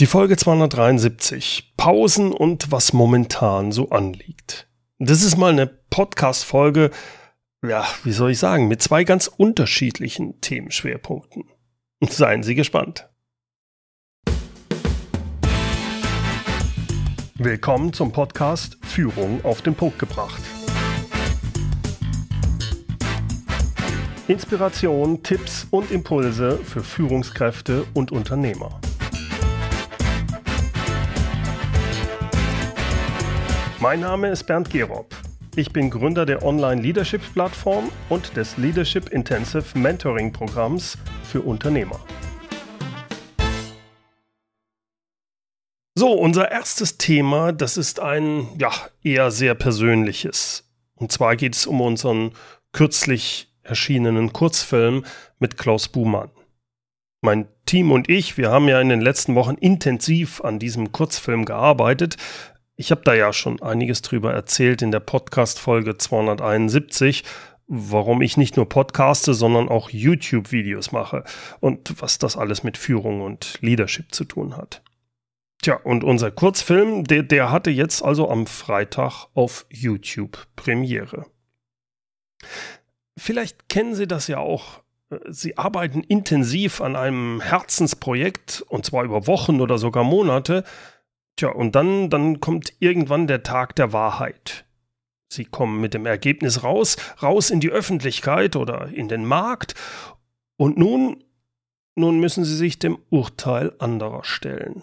Die Folge 273. Pausen und was momentan so anliegt. Das ist mal eine Podcast-Folge, ja, wie soll ich sagen, mit zwei ganz unterschiedlichen Themenschwerpunkten. Seien Sie gespannt. Willkommen zum Podcast Führung auf den Punkt gebracht. Inspiration, Tipps und Impulse für Führungskräfte und Unternehmer. Mein Name ist Bernd Gerob. Ich bin Gründer der Online-Leadership-Plattform und des Leadership Intensive Mentoring-Programms für Unternehmer. So, unser erstes Thema, das ist ein ja, eher sehr persönliches. Und zwar geht es um unseren kürzlich erschienenen Kurzfilm mit Klaus Buhmann. Mein Team und ich, wir haben ja in den letzten Wochen intensiv an diesem Kurzfilm gearbeitet, ich habe da ja schon einiges drüber erzählt in der Podcast-Folge 271, warum ich nicht nur podcaste, sondern auch YouTube-Videos mache und was das alles mit Führung und Leadership zu tun hat. Tja, und unser Kurzfilm, der, der hatte jetzt also am Freitag auf YouTube Premiere. Vielleicht kennen Sie das ja auch. Sie arbeiten intensiv an einem Herzensprojekt, und zwar über Wochen oder sogar Monate, Tja, und dann, dann kommt irgendwann der Tag der Wahrheit. Sie kommen mit dem Ergebnis raus, raus in die Öffentlichkeit oder in den Markt. Und nun, nun müssen sie sich dem Urteil anderer stellen.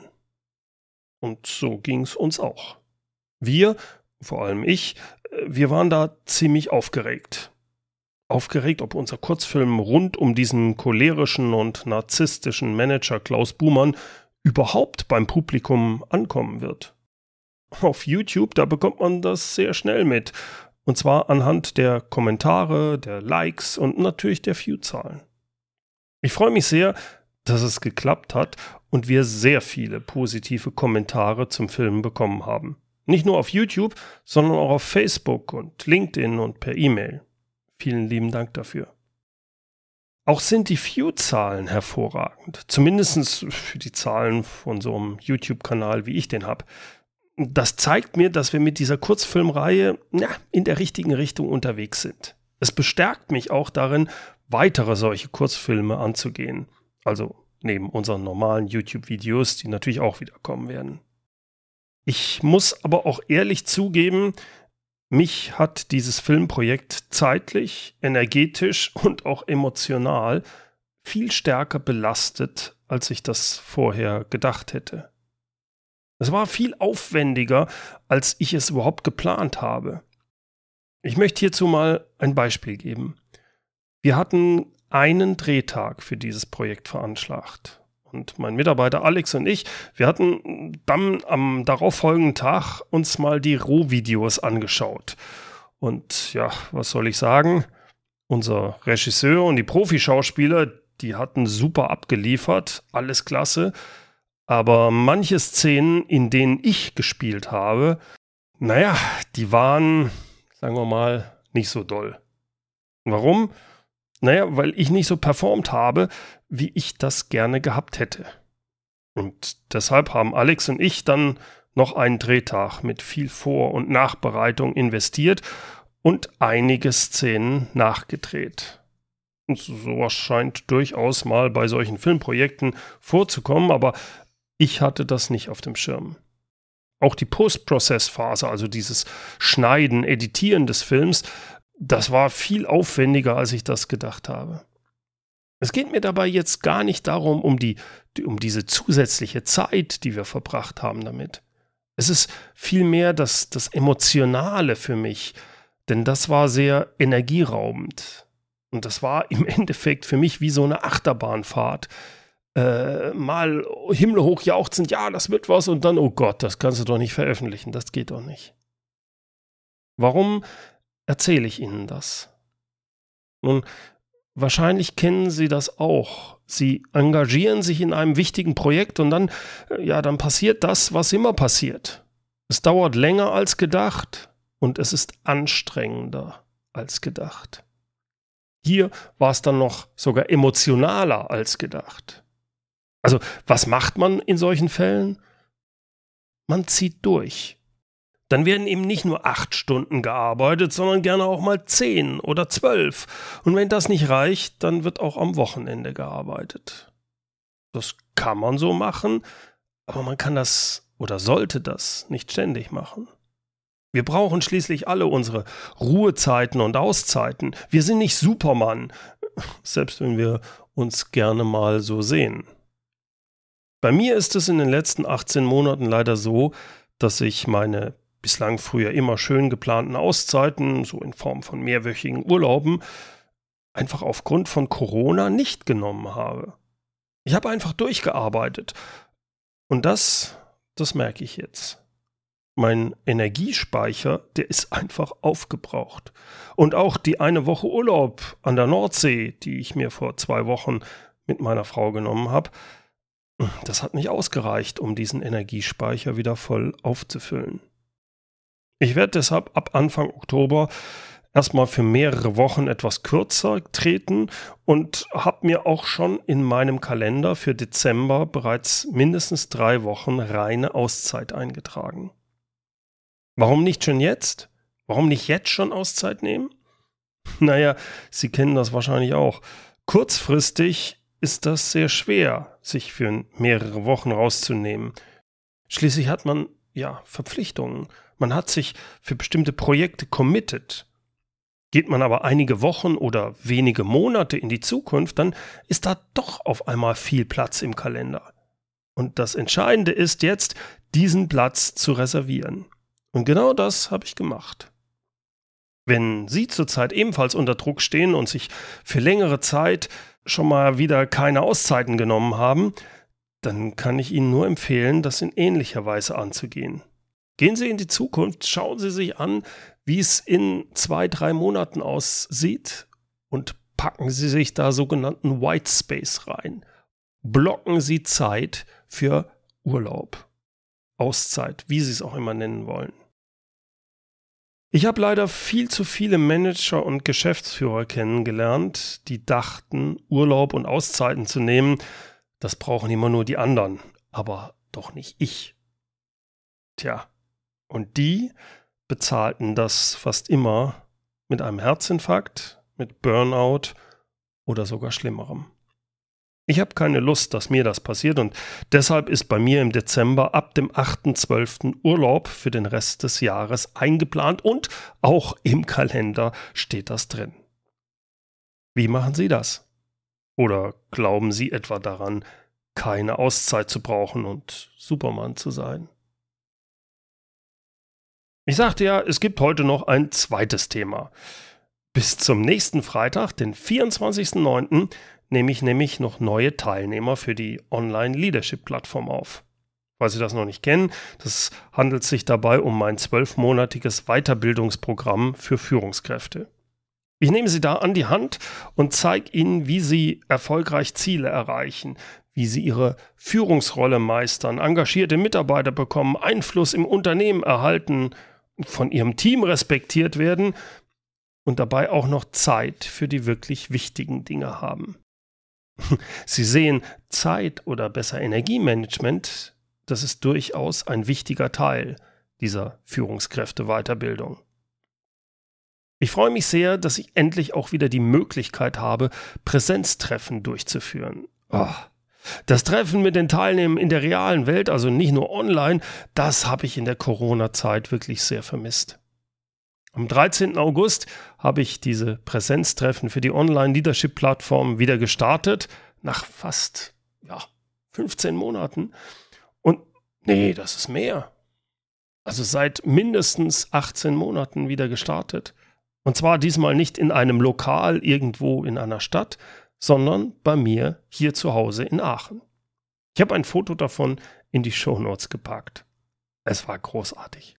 Und so ging's uns auch. Wir, vor allem ich, wir waren da ziemlich aufgeregt. Aufgeregt, ob unser Kurzfilm rund um diesen cholerischen und narzisstischen Manager Klaus Buhmann überhaupt beim Publikum ankommen wird. Auf YouTube, da bekommt man das sehr schnell mit. Und zwar anhand der Kommentare, der Likes und natürlich der View-Zahlen. Ich freue mich sehr, dass es geklappt hat und wir sehr viele positive Kommentare zum Film bekommen haben. Nicht nur auf YouTube, sondern auch auf Facebook und LinkedIn und per E-Mail. Vielen lieben Dank dafür. Auch sind die View-Zahlen hervorragend. Zumindest für die Zahlen von so einem YouTube-Kanal, wie ich den habe. Das zeigt mir, dass wir mit dieser Kurzfilmreihe ja, in der richtigen Richtung unterwegs sind. Es bestärkt mich auch darin, weitere solche Kurzfilme anzugehen. Also neben unseren normalen YouTube-Videos, die natürlich auch wieder kommen werden. Ich muss aber auch ehrlich zugeben, mich hat dieses Filmprojekt zeitlich, energetisch und auch emotional viel stärker belastet, als ich das vorher gedacht hätte. Es war viel aufwendiger, als ich es überhaupt geplant habe. Ich möchte hierzu mal ein Beispiel geben. Wir hatten einen Drehtag für dieses Projekt veranschlagt. Und mein Mitarbeiter Alex und ich, wir hatten dann am darauffolgenden Tag uns mal die Rohvideos angeschaut. Und ja, was soll ich sagen? Unser Regisseur und die Profischauspieler, die hatten super abgeliefert, alles klasse. Aber manche Szenen, in denen ich gespielt habe, naja, die waren, sagen wir mal, nicht so doll. Warum? Naja, weil ich nicht so performt habe, wie ich das gerne gehabt hätte. Und deshalb haben Alex und ich dann noch einen Drehtag mit viel Vor- und Nachbereitung investiert und einige Szenen nachgedreht. Und sowas scheint durchaus mal bei solchen Filmprojekten vorzukommen, aber ich hatte das nicht auf dem Schirm. Auch die Post-Process-Phase, also dieses Schneiden, Editieren des Films, das war viel aufwendiger, als ich das gedacht habe. Es geht mir dabei jetzt gar nicht darum, um, die, um diese zusätzliche Zeit, die wir verbracht haben damit. Es ist vielmehr das, das Emotionale für mich, denn das war sehr energieraubend. Und das war im Endeffekt für mich wie so eine Achterbahnfahrt. Äh, mal himmelhoch jauchzend, ja, das wird was, und dann, oh Gott, das kannst du doch nicht veröffentlichen, das geht doch nicht. Warum erzähle ich Ihnen das? Nun, wahrscheinlich kennen Sie das auch. Sie engagieren sich in einem wichtigen Projekt und dann, äh, ja, dann passiert das, was immer passiert. Es dauert länger als gedacht und es ist anstrengender als gedacht. Hier war es dann noch sogar emotionaler als gedacht. Also, was macht man in solchen Fällen? Man zieht durch. Dann werden eben nicht nur acht Stunden gearbeitet, sondern gerne auch mal zehn oder zwölf. Und wenn das nicht reicht, dann wird auch am Wochenende gearbeitet. Das kann man so machen, aber man kann das oder sollte das nicht ständig machen. Wir brauchen schließlich alle unsere Ruhezeiten und Auszeiten. Wir sind nicht Superman, selbst wenn wir uns gerne mal so sehen. Bei mir ist es in den letzten 18 Monaten leider so, dass ich meine bislang früher immer schön geplanten Auszeiten, so in Form von mehrwöchigen Urlauben, einfach aufgrund von Corona nicht genommen habe. Ich habe einfach durchgearbeitet. Und das, das merke ich jetzt. Mein Energiespeicher, der ist einfach aufgebraucht. Und auch die eine Woche Urlaub an der Nordsee, die ich mir vor zwei Wochen mit meiner Frau genommen habe, das hat nicht ausgereicht, um diesen Energiespeicher wieder voll aufzufüllen. Ich werde deshalb ab Anfang Oktober erstmal für mehrere Wochen etwas kürzer treten und habe mir auch schon in meinem Kalender für Dezember bereits mindestens drei Wochen reine Auszeit eingetragen. Warum nicht schon jetzt? Warum nicht jetzt schon Auszeit nehmen? Naja, Sie kennen das wahrscheinlich auch. Kurzfristig ist das sehr schwer, sich für mehrere Wochen rauszunehmen. Schließlich hat man ja Verpflichtungen. Man hat sich für bestimmte Projekte committed. Geht man aber einige Wochen oder wenige Monate in die Zukunft, dann ist da doch auf einmal viel Platz im Kalender. Und das Entscheidende ist jetzt, diesen Platz zu reservieren. Und genau das habe ich gemacht. Wenn Sie zurzeit ebenfalls unter Druck stehen und sich für längere Zeit schon mal wieder keine Auszeiten genommen haben, dann kann ich Ihnen nur empfehlen, das in ähnlicher Weise anzugehen. Gehen Sie in die Zukunft, schauen Sie sich an, wie es in zwei, drei Monaten aussieht und packen Sie sich da sogenannten White Space rein. Blocken Sie Zeit für Urlaub, Auszeit, wie Sie es auch immer nennen wollen. Ich habe leider viel zu viele Manager und Geschäftsführer kennengelernt, die dachten, Urlaub und Auszeiten zu nehmen, das brauchen immer nur die anderen, aber doch nicht ich. Tja, und die bezahlten das fast immer mit einem Herzinfarkt, mit Burnout oder sogar schlimmerem. Ich habe keine Lust, dass mir das passiert und deshalb ist bei mir im Dezember ab dem 8.12. Urlaub für den Rest des Jahres eingeplant und auch im Kalender steht das drin. Wie machen Sie das? Oder glauben Sie etwa daran, keine Auszeit zu brauchen und Superman zu sein? Ich sagte ja, es gibt heute noch ein zweites Thema. Bis zum nächsten Freitag, den 24.09., nehme ich nämlich noch neue Teilnehmer für die Online-Leadership-Plattform auf. Falls Sie das noch nicht kennen, das handelt sich dabei um mein zwölfmonatiges Weiterbildungsprogramm für Führungskräfte. Ich nehme Sie da an die Hand und zeige Ihnen, wie Sie erfolgreich Ziele erreichen, wie Sie Ihre Führungsrolle meistern, engagierte Mitarbeiter bekommen, Einfluss im Unternehmen erhalten von ihrem Team respektiert werden und dabei auch noch Zeit für die wirklich wichtigen Dinge haben. Sie sehen, Zeit oder besser Energiemanagement, das ist durchaus ein wichtiger Teil dieser Führungskräfte-Weiterbildung. Ich freue mich sehr, dass ich endlich auch wieder die Möglichkeit habe, Präsenztreffen durchzuführen. Oh, das Treffen mit den Teilnehmern in der realen Welt, also nicht nur online, das habe ich in der Corona-Zeit wirklich sehr vermisst. Am 13. August habe ich diese Präsenztreffen für die Online-Leadership-Plattform wieder gestartet, nach fast ja, 15 Monaten. Und nee, das ist mehr. Also seit mindestens 18 Monaten wieder gestartet. Und zwar diesmal nicht in einem Lokal irgendwo in einer Stadt, sondern bei mir hier zu Hause in Aachen. Ich habe ein Foto davon in die Shownotes gepackt. Es war großartig.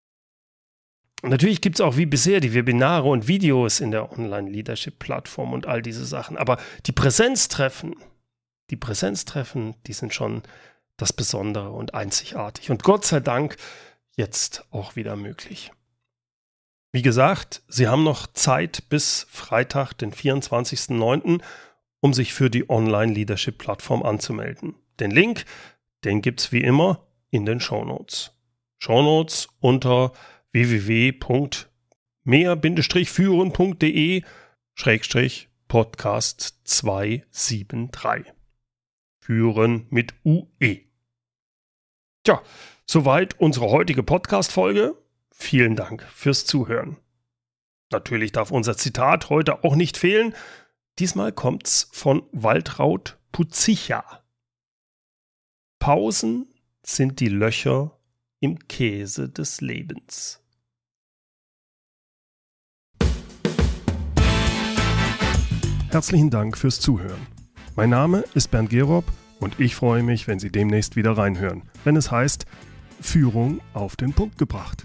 Natürlich gibt es auch wie bisher die Webinare und Videos in der Online-Leadership-Plattform und all diese Sachen. Aber die Präsenztreffen, die Präsenztreffen, die sind schon das Besondere und einzigartig. Und Gott sei Dank jetzt auch wieder möglich. Wie gesagt, Sie haben noch Zeit bis Freitag, den 24.09 um sich für die Online-Leadership-Plattform anzumelden. Den Link, den gibt's wie immer in den Shownotes. Shownotes unter www.mehr-führen.de Schrägstrich Podcast 273. Führen mit UE. Tja, soweit unsere heutige Podcast-Folge. Vielen Dank fürs Zuhören. Natürlich darf unser Zitat heute auch nicht fehlen. Diesmal kommt's von Waltraud Putzicha. Pausen sind die Löcher im Käse des Lebens. Herzlichen Dank fürs Zuhören. Mein Name ist Bernd Gerob und ich freue mich, wenn Sie demnächst wieder reinhören, wenn es heißt Führung auf den Punkt gebracht.